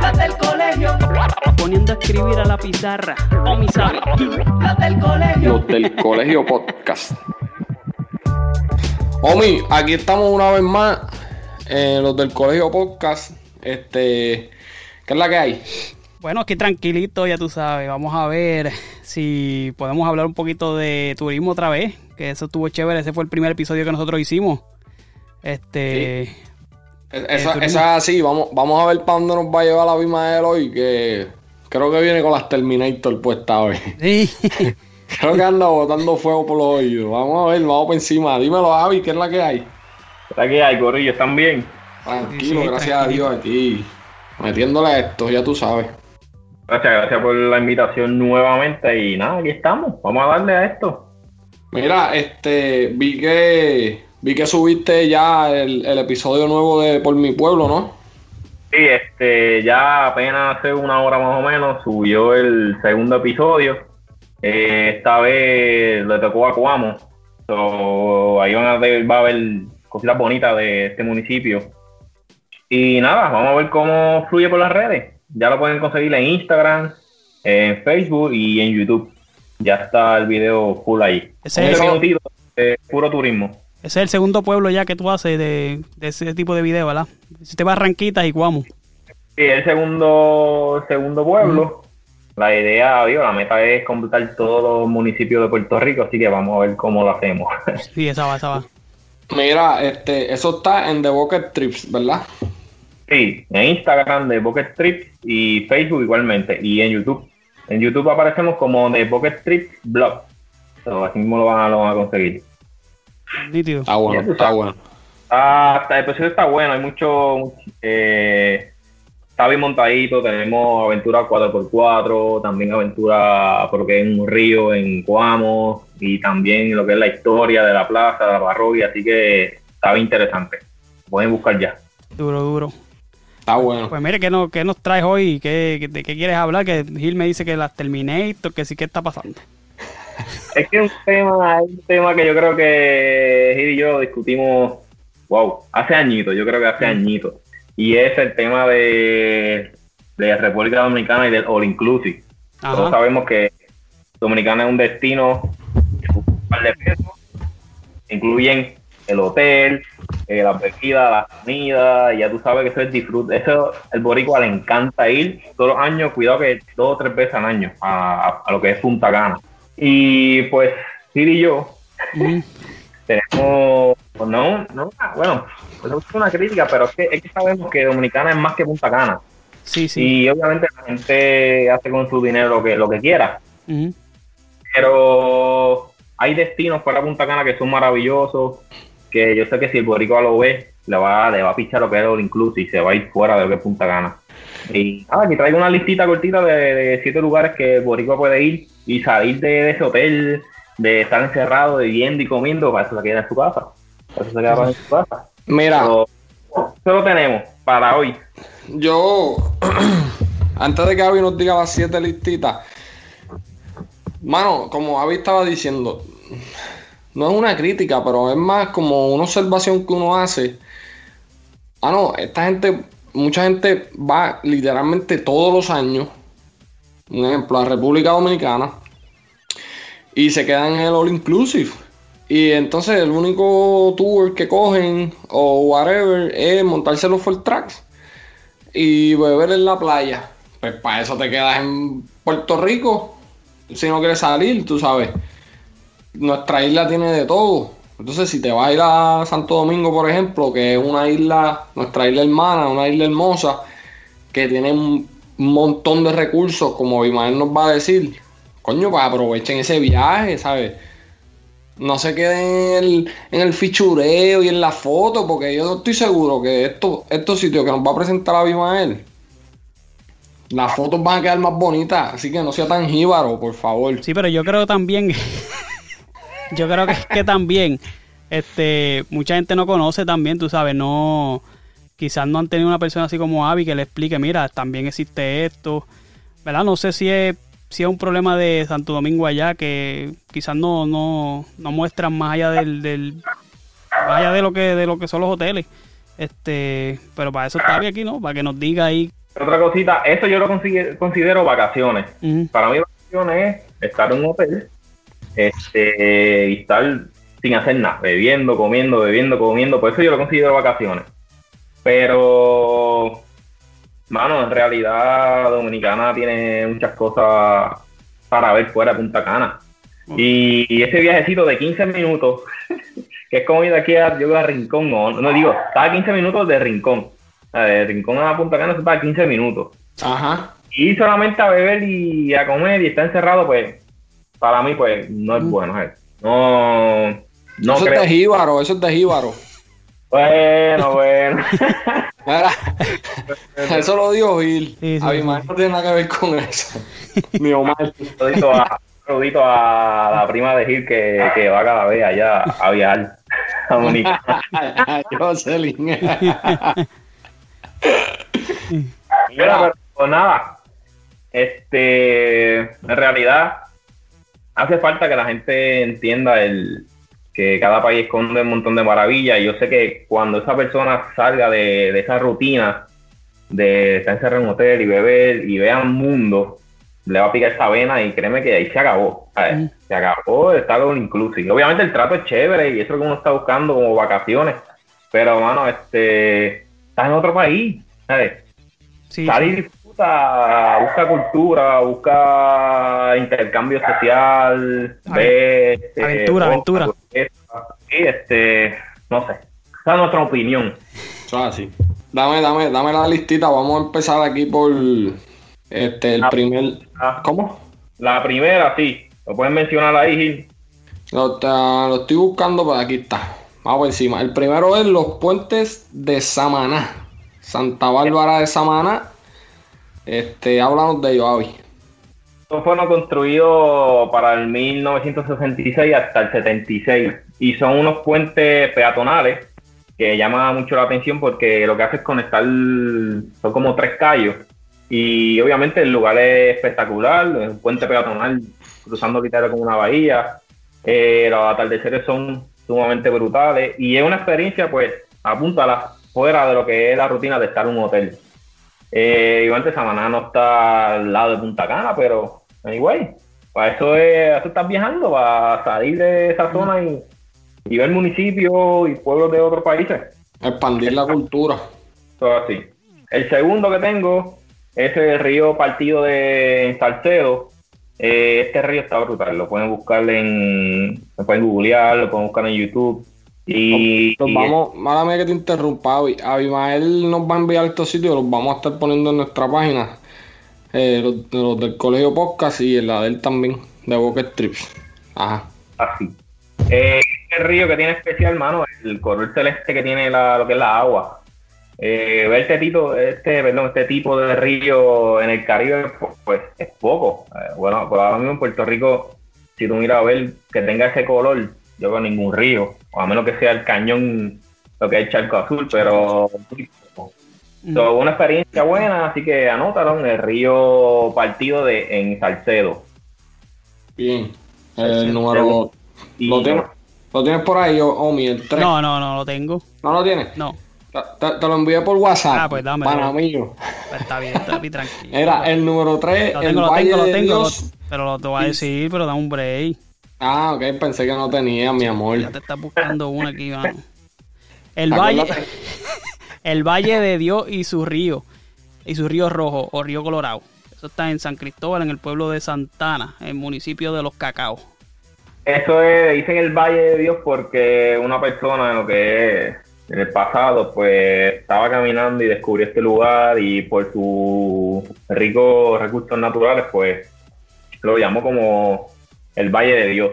Las del colegio. Poniendo a escribir a la pizarra. O mi sabe. Las del colegio. Los del Colegio Podcast. Omi, aquí estamos una vez más. eh, los del Colegio Podcast. Este. ¿Qué es la que hay? Bueno, aquí tranquilito, ya tú sabes. Vamos a ver si podemos hablar un poquito de turismo otra vez. Que eso estuvo chévere. Ese fue el primer episodio que nosotros hicimos. Este. Es- Esa, turismo. esa es así. Vamos, vamos a ver para dónde nos va a llevar la Bimael hoy. Que creo que viene con las Terminator puestas hoy. Sí. Creo que anda botando fuego por los oídos. Vamos a ver, vamos por encima. Dímelo, Avi, ¿qué es la que hay? ¿Está que hay, Corillo? ¿Están bien? Tranquilo, Sí, gracias tranquilito. a Dios aquí. Metiéndole a esto, ya tú sabes. Gracias, gracias por la invitación nuevamente y nada, aquí estamos. Vamos a darle a esto. Mira, este, vi que vi que subiste ya el, el episodio nuevo de Por mi pueblo, ¿no? Sí, este, ya apenas hace una hora más o menos subió el segundo episodio. Eh, esta vez le tocó a Cuamo. So, ahí van a ver, va a haber cositas bonitas de este municipio. Y nada, vamos a ver cómo fluye por las redes. Ya lo pueden conseguir en Instagram, en Facebook y en YouTube. Ya está el video full ahí. Ese Un es- minutito de puro turismo. Ese es el segundo pueblo ya que tú haces de, de ese tipo de video, ¿verdad? Si te vas a Ranquitas y Guamo. Sí, el segundo, el segundo pueblo. La idea, digo, la meta es completar todos los municipios de Puerto Rico, así que vamos a ver cómo lo hacemos. Sí, esa va, esa va. Mira, este, eso está en The Bucket Trips, ¿verdad? sí, en Instagram de Bucket Trips y Facebook igualmente, y en YouTube. En YouTube aparecemos como de Bucket Trips Blog. So, así mismo lo van, a, lo van a conseguir. Nítido. Está bueno, está bueno. Ah, está- el episodio está bueno, hay mucho. eh, está bien montadito. Tenemos aventura 4x4, también aventura por lo que es en un río en Coamo, y también lo que es la historia de la plaza, de la parroquia. Así que está bien interesante. Pueden buscar ya. Duro, duro. Está bueno. Pues mire, ¿qué nos, qué nos traes hoy? ¿Qué, qué- ¿De qué quieres hablar? Que Gil me dice que las Terminator, que sí, ¿qué está pasando? Es que es un tema, es un tema que yo creo que Gil y yo discutimos, wow, hace añitos, yo creo que hace añitos. Y es el tema de, de República Dominicana y del All Inclusive. Todos sabemos que Dominicana es un destino de pesos. Incluyen el hotel, eh, la bebida, la comida, y ya tú sabes que eso es disfrute. Eso el boricua le encanta ir todos los años, cuidado que dos o tres veces al año a, a- a lo que es Punta Cana. Y pues, Sir y yo Mm, tenemos, pues no, no, bueno, eso es una crítica, pero es que, es que sabemos que Dominicana es más que Punta Cana. sí, sí. Y obviamente la gente hace con su dinero lo que, lo que quiera. Pero hay destinos para Punta Cana que son maravillosos, que yo sé que si el boricua lo ve, le va, le va a pichar lo que es el inclusive y se va a ir fuera de lo que es Punta Cana. Y nada, aquí traigo una listita cortita de, de siete lugares que boricua puede ir y salir de, de ese hotel, de estar encerrado, viviendo y comiendo, para eso se queda en su casa. Para eso se queda en su casa. Mira, Pero, eso lo tenemos para hoy. yo, antes de que Avi nos diga las siete listitas, mano, como Avi estaba diciendo, no es una crítica, pero es más como una observación que uno hace. Ah, no, esta gente, mucha gente va literalmente todos los años, un ejemplo, a República Dominicana, y se quedan en el All Inclusive. Y entonces el único tour que cogen o whatever es montarse los full tracks y beber en la playa. Pues para eso te quedas en Puerto Rico si no quieres salir, tú sabes. Nuestra isla tiene de todo. Entonces, si te vas a ir a Santo Domingo, por ejemplo, que es una isla, nuestra isla hermana, una isla hermosa, que tiene un montón de recursos, como Imael nos va a decir, coño, pues aprovechen ese viaje, ¿sabes? No se queden en el, fichureo y en la foto, porque yo estoy seguro que esto, estos sitios que nos va a presentar Abimael, las fotos van a quedar más bonitas, así que no sea tan jíbaro, por favor. Sí, pero yo creo también, yo creo que, que también, este, mucha gente no conoce también, tú sabes, no, quizás no han tenido una persona así como Abby que le explique, mira, también existe esto, ¿verdad? No sé si es, si es un problema de Santo Domingo allá, que quizás no, no, no muestran más allá del, del más allá de lo que, de lo que son los hoteles. Este, pero para eso está Abby aquí, ¿no? Para que nos diga ahí Otra cosita, eso yo lo considero vacaciones. Para mí vacaciones es estar en un hotel este, y estar sin hacer nada, bebiendo, comiendo, bebiendo, comiendo. Por eso yo lo considero vacaciones. Pero, mano, en realidad Dominicana tiene muchas cosas para ver fuera de Punta Cana. Y, y ese viajecito de 15 minutos, que es como ir de aquí a, yo a Rincón, no, no digo, está a 15 minutos de Rincón. O De Rincón a Punta Cana está a 15 minutos. Ajá. Y solamente a beber y a comer y estar encerrado, pues, para mí, pues, no es bueno. No, no eso creo. es de jíbaro, eso es de jíbaro. Bueno, bueno. Mira, eso lo dijo Gil. Sí, sí, Abimael sí. no tiene nada que ver con eso. Ni Omar. Saludito a, saludito a la prima de Gil que, que va cada vez allá a viajar a Mónica. Jocelyn. Mira, pero pues nada, este, en realidad hace falta que la gente entienda el que cada país esconde un montón de maravillas y yo sé que cuando esa persona salga de, de esa rutina de estar encerrado en un hotel y beber y vea un mundo, le va a picar esa vena y créeme que ahí se acabó, ¿sabes? Mm. se acabó estar all inclusive. Obviamente el trato es chévere y eso es lo que uno está buscando como vacaciones, pero mano, este, estás en otro país, ¿sabes? Sí, sí. Disfruta, busca cultura, busca intercambio social, ve este, aventura, aventura. Sí, este, no sé. Esa es nuestra opinión. Eso es así. Dame, dame, dame la listita. Vamos a empezar aquí por este el Ah. primer. Ah, ¿Cómo? La primera, sí. Lo pueden mencionar ahí, Gil. Lo, lo estoy buscando, pero aquí está. Vamos por encima. El primero es los puentes de Samaná. Santa Bárbara de Samaná. Este, háblanos de ellos, Avi. Estos fueron construidos para el 1966 hasta el 76 y son unos puentes peatonales que llaman mucho la atención porque lo que hace es conectar, son como tres callos y obviamente el lugar es espectacular, es un puente peatonal cruzando literal como una bahía, eh, los atardeceres son sumamente brutales y es una experiencia pues apúntala fuera de lo que es la rutina de estar en un hotel. Eh, igualmente Samaná no está al lado de Punta Cana, pero anyway, para eso es, eso estás viajando, para salir de esa zona y, y ver municipios y pueblos de otros países. Expandir la cultura. Todo así. El segundo que tengo es el río partido de Salcedo. Eh, este río está brutal, lo pueden buscar en, lo pueden googlear, lo pueden buscar en YouTube. Y, Los vamos, mala mía que te interrumpa. Abimael nos va a enviar estos sitios, los vamos a estar poniendo en nuestra página. Eh, los, los del colegio podcast y en la de él también, de Bucket Trips. Ajá. así. Eh, el río que tiene especial, mano, el color celeste que tiene la, lo que es la agua. Eh, ver este tipo, este, perdón, este tipo de río en el Caribe, pues, pues, es poco. Eh, bueno, por ahora mismo en Puerto Rico, si tú miras a ver que tenga ese color, yo veo ningún río, o a menos que sea el cañón, lo que es el charco azul, pero. Mm. So, una experiencia buena, así que anótalo en el río partido de en Salcedo. Bien. El número. Y- ¿Lo tienes, ¿Lo tienes por ahí, Omi? El 3. No, no, no lo tengo. ¿No lo tienes? No, Te, lo envié por WhatsApp. Ah, pues dámelo. Para mío. Pues está bien, está bien, tranquilo. Era el número 3, Lo el tengo, lo Valle tengo, lo tengo, lo- pero lo te voy a decir, pero da un break. Ah, ok, pensé que no tenía, mi amor. Ya te estás buscando una aquí, vamos. El valle, el Valle de Dios y su río, y su río rojo o río colorado. Eso está en San Cristóbal, en el pueblo de Santana, en el municipio de Los Cacaos. Eso es, dicen el Valle de Dios porque una persona en lo que es en el pasado, pues estaba caminando y descubrió este lugar y por sus ricos recursos naturales, pues lo llamó como el Valle de Dios.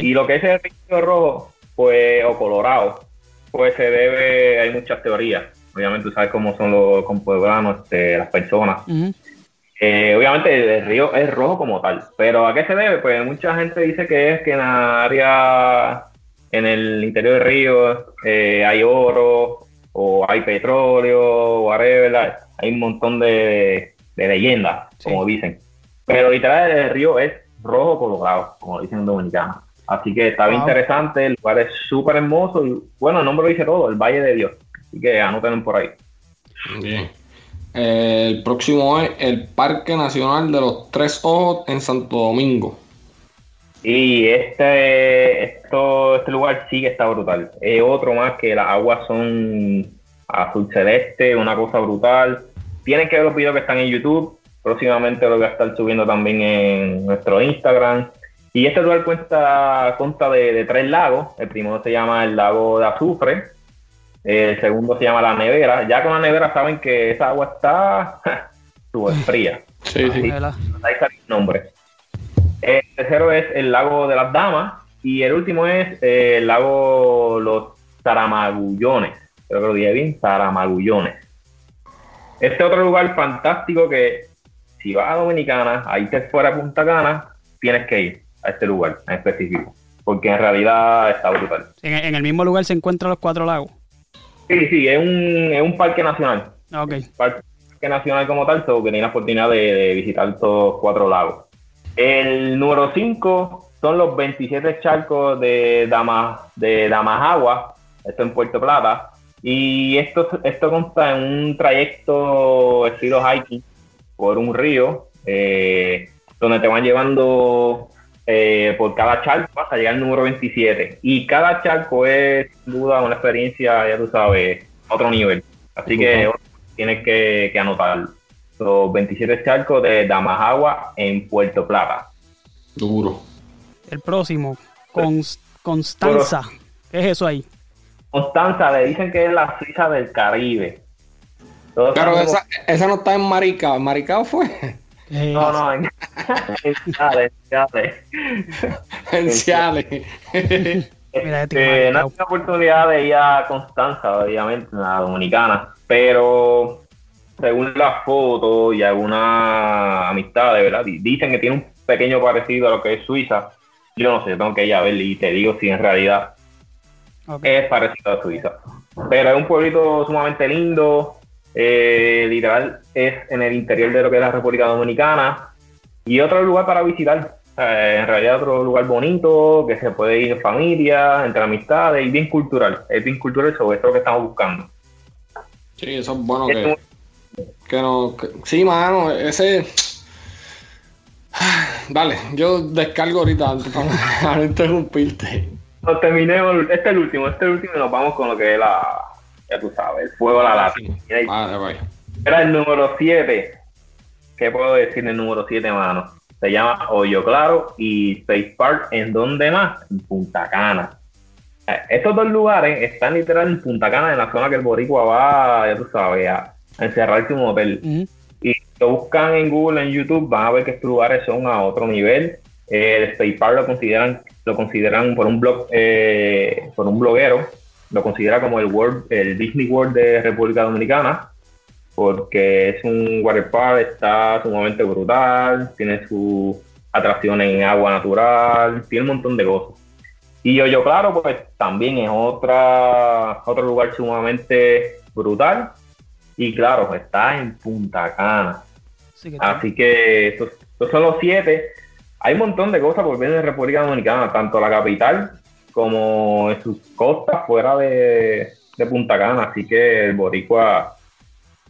Y lo que es el río rojo, pues, o colorado, pues se debe, hay muchas teorías. Obviamente tú sabes cómo son los compueblanos, este, las personas. Eh, obviamente el río es rojo como tal, pero ¿a qué se debe? Pues mucha gente dice que es que en la área, en el interior del río, eh, hay oro, o hay petróleo, whatever, hay un montón de, de leyendas, Sí. como dicen. Pero literal el río es rojo colorado, como dicen en dominicano. Así que está bien Wow. interesante, el lugar es súper hermoso y bueno, el nombre lo dice todo, el Valle de Dios. Así que anoten por ahí. Bien. Eh, el próximo es el Parque Nacional de los Tres Ojos en Santo Domingo. Y este, esto, este lugar sí que está brutal. Es otro más que las aguas son azul celeste, una cosa brutal. Tienen que ver los videos que están en YouTube. Próximamente lo voy a estar subiendo también en nuestro Instagram. Y este lugar cuenta, consta de, de tres lagos. El primero se llama el lago de azufre. El segundo se llama la nevera. Ya con la nevera saben que esa agua está súper fría. Sí, sí. ¿Verdad? Ahí sale el nombre. El tercero es el lago de las damas y el último es eh, el lago Los Taramagullones. Creo que lo dije bien, Taramagullones. Este otro lugar fantástico que si vas a Dominicana, ahí te fuera Punta Cana, tienes que ir a este lugar en específico. Porque en realidad está brutal. En, en el mismo lugar se encuentran los cuatro lagos. Sí, sí, es un, es un parque nacional. Ok. parque nacional como tal, so que tiene la oportunidad de, de visitar estos cuatro lagos. El número 5 son los 27 charcos de, Dama, de Damajagua, esto en Puerto Plata, y esto, esto consta en un trayecto estilo hiking por un río, eh, donde te van llevando eh, por cada charco hasta llegar al número 27. Y cada charco es, sin duda, una experiencia, ya tú sabes, a otro nivel. Así que tienes que, que anotarlo. Los 27 charcos de Damajagua en Puerto Plata. Duro. El próximo, Cons- Constanza. ¿Qué es eso ahí? Constanza le dicen que es la Suiza del Caribe. Todos Pero esa, esa no está en Maricao. ¿En Maricao fue? Eh, No, no, en, en Ciales, en Ciales. en este Este, no tenido oportunidad de ir a Constanza, obviamente, la dominicana, pero según las fotos y algunas amistades, ¿verdad? Di- Dicen que tiene un pequeño parecido a lo que es Suiza. Yo no sé, tengo que ir a ver y te digo si en realidad es parecido a Suiza. Pero es un pueblito sumamente lindo, eh, literal, es en el interior de lo que es la República Dominicana y otro lugar para visitar. Eh, en realidad otro lugar bonito, que se puede ir en familia, entre amistades y bien cultural. Es bien cultural sobre esto que estamos buscando. Sí, eso es bueno Es que, un- que no. que- sí, mano, ese. Dale, yo descargo ahorita para no interrumpirte. Nos terminemos, este es el último, este es el último y nos vamos con lo que es la, ya tú sabes, el fuego a la lata. Vale, vale. Era el número 7. ¿Qué puedo decir del número 7, mano? Se llama Hoyo Claro y Space Park. ¿En dónde más? En Punta Cana. Eh, Estos dos lugares están literal en Punta Cana, en la zona que el boricua va, ya tú sabes, a, encerrarse en un hotel. Ujú. Y lo buscan en Google, en YouTube, van a ver que estos lugares son a otro nivel. Eh, el Space Park lo consideran, lo consideran por un blog, eh, por un bloguero, lo considera como el World, el Disney World de República Dominicana, porque es un water park, está sumamente brutal, tiene sus atracciones en agua natural, tiene un montón de cosas. Y Hoyo Claro, pues también es otra, otro lugar sumamente brutal. Y claro, pues, está en Punta Cana. Así que Así que estos, estos son los siete. Hay un montón de cosas por ver en República Dominicana, tanto la capital como en sus costas fuera de, de Punta Cana. Así que el Boricua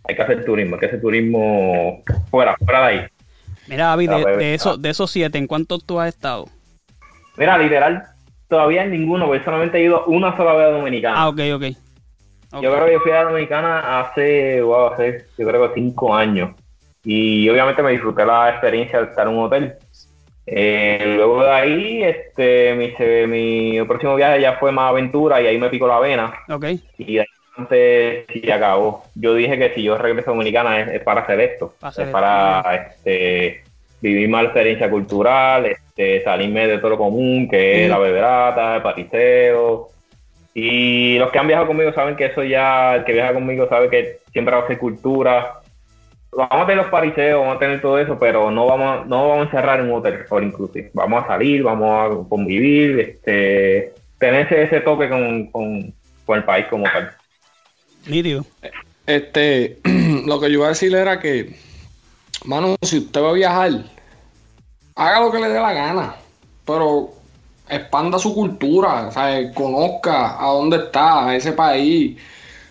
hay que hacer turismo, hay que hacer turismo fuera, fuera de ahí. Mira, Avi, Ah, de, de esos, de esos siete, ¿en cuántos tú has estado? Mira, literal, todavía en ninguno, porque solamente he ido una sola vez a Dominicana. Ah, ok, ok. Ok. Yo creo que yo fui a Dominicana hace, wow, hace, yo creo que cinco años. Y obviamente me disfruté la experiencia de estar en un hotel. Eh, luego de ahí, este, mi, mi próximo viaje ya fue más aventura y ahí me picó la vena. Y de ahí antes sí acabó. Yo dije que si yo regreso a Dominicana es, es para hacer esto. Para hacer es para este, vivir más experiencia cultural, este, salirme de todo lo común, que es la beberata, el patiseo. Y los que han viajado conmigo saben que eso ya, el que viaja conmigo sabe que siempre va a ser cultura. Vamos a tener los pariseos, vamos a tener todo eso, pero no vamos, no vamos a encerrar en un hotel all inclusive. Vamos a salir, vamos a convivir, este, tener ese, ese toque con, con, con el país como tal. Nítido. Este, lo que yo iba a decir era que, mano, si usted va a viajar, haga lo que le dé la gana, pero expanda su cultura, o sea, conozca a dónde está, a ese país.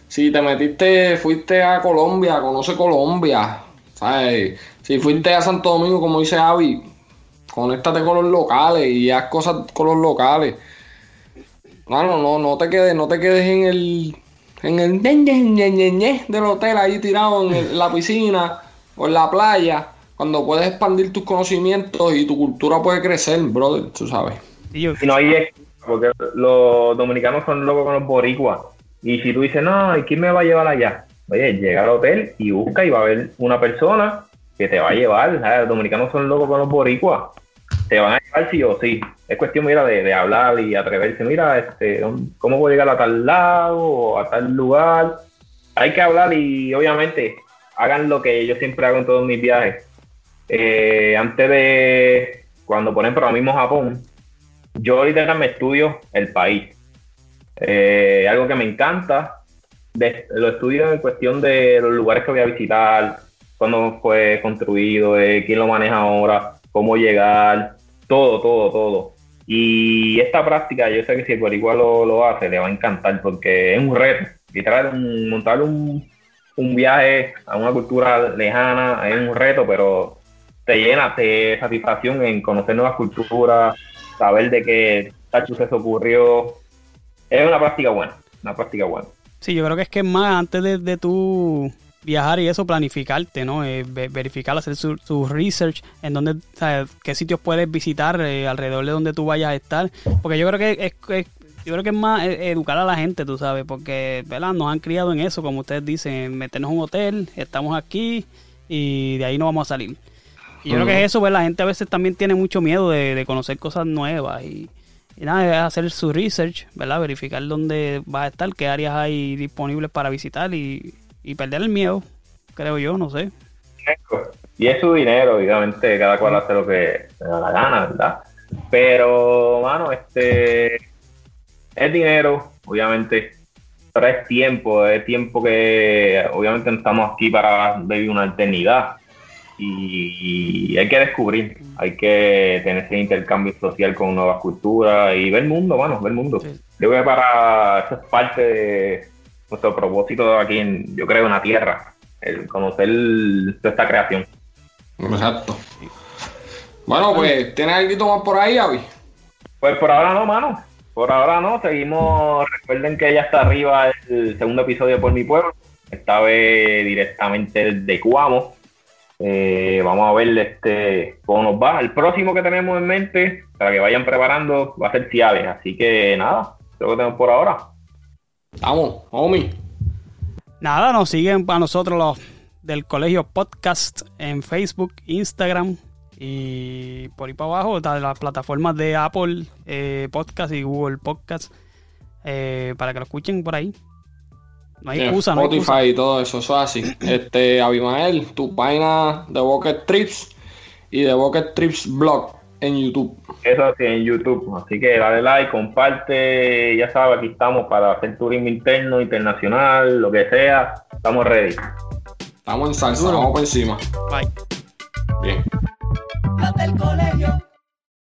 Si te metiste, fuiste a Colombia, conoce Colombia, ¿sabes? Si fuiste a Santo Domingo, como dice Avi, conéctate con los locales y haz cosas con los locales. Mano, no, no te quedes, no te quedes en el en el ñe, ñe, ñe, ñe, ñe del hotel ahí tirado en el- la piscina o en la playa, cuando puedes expandir tus conocimientos y tu cultura puede crecer, brother, tú sabes. Y no hay excusa, porque los dominicanos son locos con los boricuas. Y si tú dices, no, ¿y quién me va a llevar allá? Oye, llega al hotel y busca y va a haber una persona que te va a llevar. Los dominicanos son locos con los boricuas. Te van a llevar sí o sí. Es cuestión, mira, de, de hablar y atreverse. Mira, este, ¿cómo puedo llegar a tal lado o a tal lugar? Hay que hablar y obviamente hagan lo que yo siempre hago en todos mis viajes. Eh, antes de, cuando por ejemplo, ahora mismo Japón, yo literal me estudio el país. Eh, algo que me encanta, lo estudio en cuestión de los lugares que voy a visitar, cuándo fue construido, eh, quién lo maneja ahora, cómo llegar, todo, todo, todo. Y esta práctica, yo sé que si el boricua lo, lo hace, le va a encantar porque es un reto. Literal, montar un, un viaje a una cultura lejana es un reto, pero te llena de satisfacción en conocer nuevas culturas, saber de qué tal suceso ocurrió. Es una práctica buena, una práctica buena. Sí, yo creo que es que es más antes de, de tú viajar y eso, planificarte, ¿no? Eh, ve- verificar, hacer su, su research en dónde, ¿sabes? qué sitios puedes visitar eh, alrededor de donde tú vayas a estar. Porque yo creo que es, es- yo creo que es más eh, educar a la gente, tú sabes, porque ¿verdad? nos han criado en eso, como ustedes dicen, meternos en un hotel, estamos aquí y de ahí no vamos a salir. Y yo creo que es eso, pues la gente a veces también tiene mucho miedo de, de conocer cosas nuevas y, y nada, es hacer su research, ¿verdad? Verificar dónde va a estar, qué áreas hay disponibles para visitar y, y perder el miedo, creo yo, no sé. Y es su dinero, obviamente, cada cual hace lo que le da la gana, ¿verdad? Pero, mano, este es dinero, obviamente, pero es tiempo, es tiempo que obviamente no estamos aquí para vivir una eternidad. Y, hay que descubrir, hay que tener ese intercambio social con nuevas culturas y ver el mundo, mano, ver el mundo. Sí. Yo creo que para eso es parte de nuestro propósito aquí en, yo creo, en la Tierra, el conocer toda esta creación. Exacto. Bueno, pues, ¿tienes algo más por ahí, Avi? Pues por ahora no, mano. Por ahora no. Seguimos. Recuerden que ya está arriba el segundo episodio de Por mi pueblo. Esta vez directamente de Cuamo. Eh, vamos a ver este cómo nos va. El próximo que tenemos en mente, para que vayan preparando, va a ser Ciales. Así que nada, es lo que tenemos por ahora. Vamos, homie. Nada, nos siguen para nosotros los del Colegio Podcast en Facebook, Instagram y por ahí para abajo, está las plataformas de Apple eh, Podcast y Google Podcast eh, para que lo escuchen por ahí. No hay Sí, excusa, no hay Spotify excusa. y todo eso, eso es así. Este, Abimael, tu página de Bucket Trips y de Bucket Trips Blog en YouTube. Eso sí, en YouTube. Así que dale like, comparte. Ya sabes, aquí estamos para hacer turismo interno, internacional, lo que sea. Estamos ready. Estamos en salsa, vamos por encima. Bye. Bien. Los del colegio.